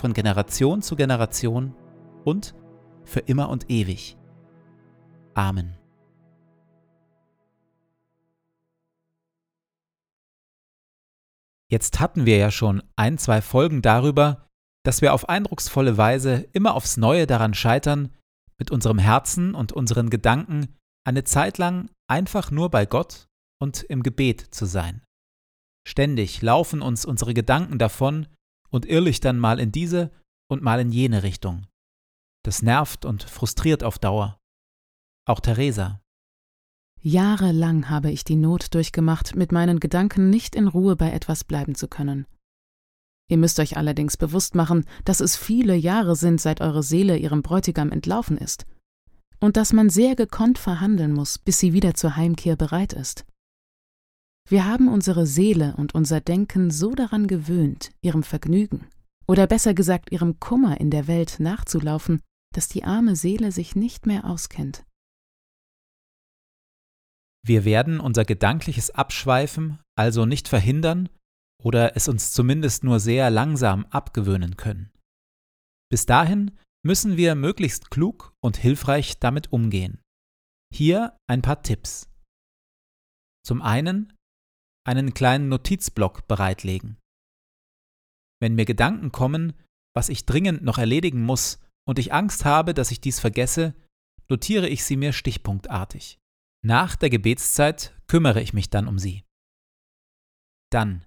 von Generation zu Generation und für immer und ewig. Amen. Jetzt hatten wir ja schon ein, zwei Folgen darüber, dass wir auf eindrucksvolle Weise immer aufs Neue daran scheitern, mit unserem Herzen und unseren Gedanken eine Zeit lang einfach nur bei Gott und im Gebet zu sein. Ständig laufen uns unsere Gedanken davon und irrlichtern mal in diese und mal in jene Richtung. Das nervt und frustriert auf Dauer. Auch Theresa. Jahrelang habe ich die Not durchgemacht, mit meinen Gedanken nicht in Ruhe bei etwas bleiben zu können. Ihr müsst euch allerdings bewusst machen, dass es viele Jahre sind, seit eure Seele ihrem Bräutigam entlaufen ist, und dass man sehr gekonnt verhandeln muss, bis sie wieder zur Heimkehr bereit ist. Wir haben unsere Seele und unser Denken so daran gewöhnt, ihrem Vergnügen, oder besser gesagt ihrem Kummer in der Welt nachzulaufen, dass die arme Seele sich nicht mehr auskennt. Wir werden unser gedankliches Abschweifen also nicht verhindern oder es uns zumindest nur sehr langsam abgewöhnen können. Bis dahin müssen wir möglichst klug und hilfreich damit umgehen. Hier ein paar Tipps. Zum einen einen kleinen Notizblock bereitlegen. Wenn mir Gedanken kommen, was ich dringend noch erledigen muss und ich Angst habe, dass ich dies vergesse, notiere ich sie mir stichpunktartig. Nach der Gebetszeit kümmere ich mich dann um sie. Dann,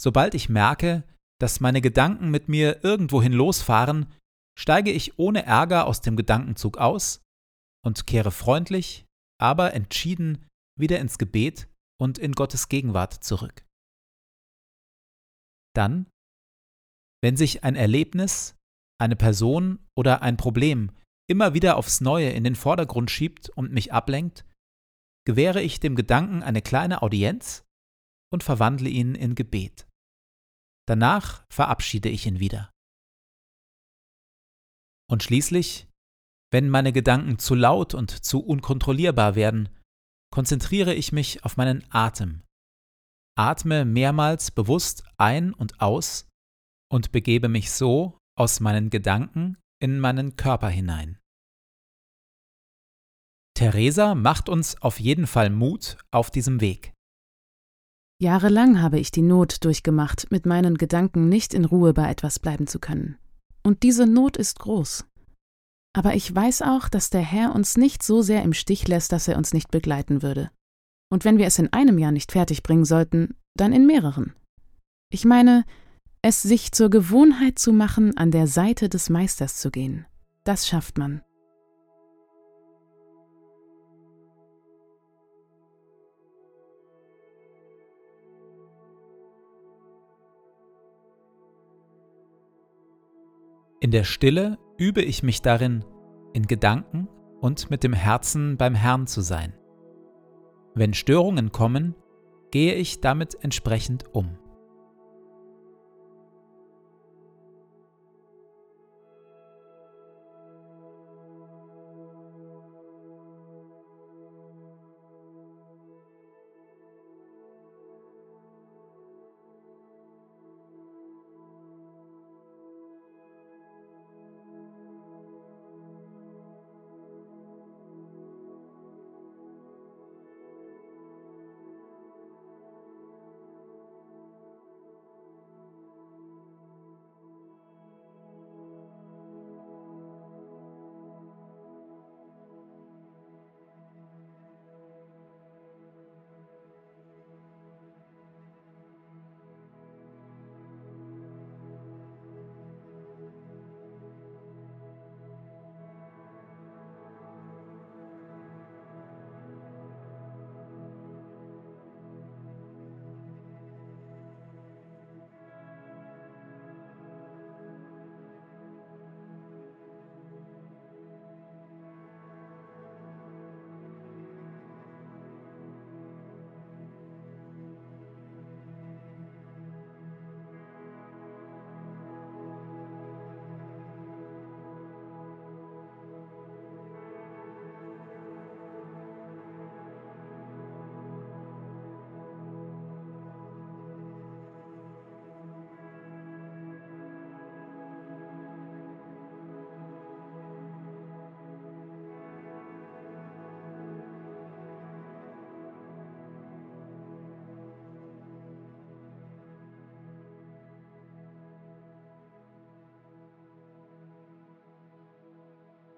sobald ich merke, dass meine Gedanken mit mir irgendwohin losfahren, steige ich ohne Ärger aus dem Gedankenzug aus und kehre freundlich, aber entschieden wieder ins Gebet und in Gottes Gegenwart zurück. Dann wenn sich ein Erlebnis, eine Person oder ein Problem immer wieder aufs Neue in den Vordergrund schiebt und mich ablenkt, gewähre ich dem Gedanken eine kleine Audienz und verwandle ihn in Gebet. Danach verabschiede ich ihn wieder. Und schließlich, wenn meine Gedanken zu laut und zu unkontrollierbar werden, konzentriere ich mich auf meinen Atem, atme mehrmals bewusst ein und aus und begebe mich so aus meinen Gedanken in meinen Körper hinein. Theresa macht uns auf jeden Fall Mut auf diesem Weg. Jahrelang habe ich die Not durchgemacht, mit meinen Gedanken nicht in Ruhe bei etwas bleiben zu können. Und diese Not ist groß. Aber ich weiß auch, dass der Herr uns nicht so sehr im Stich lässt, dass er uns nicht begleiten würde. Und wenn wir es in einem Jahr nicht fertig bringen sollten, dann in mehreren. Ich meine, es sich zur Gewohnheit zu machen, an der Seite des Meisters zu gehen. Das schafft man. In der Stille übe ich mich darin, in Gedanken und mit dem Herzen beim Herrn zu sein. Wenn Störungen kommen, gehe ich damit entsprechend um.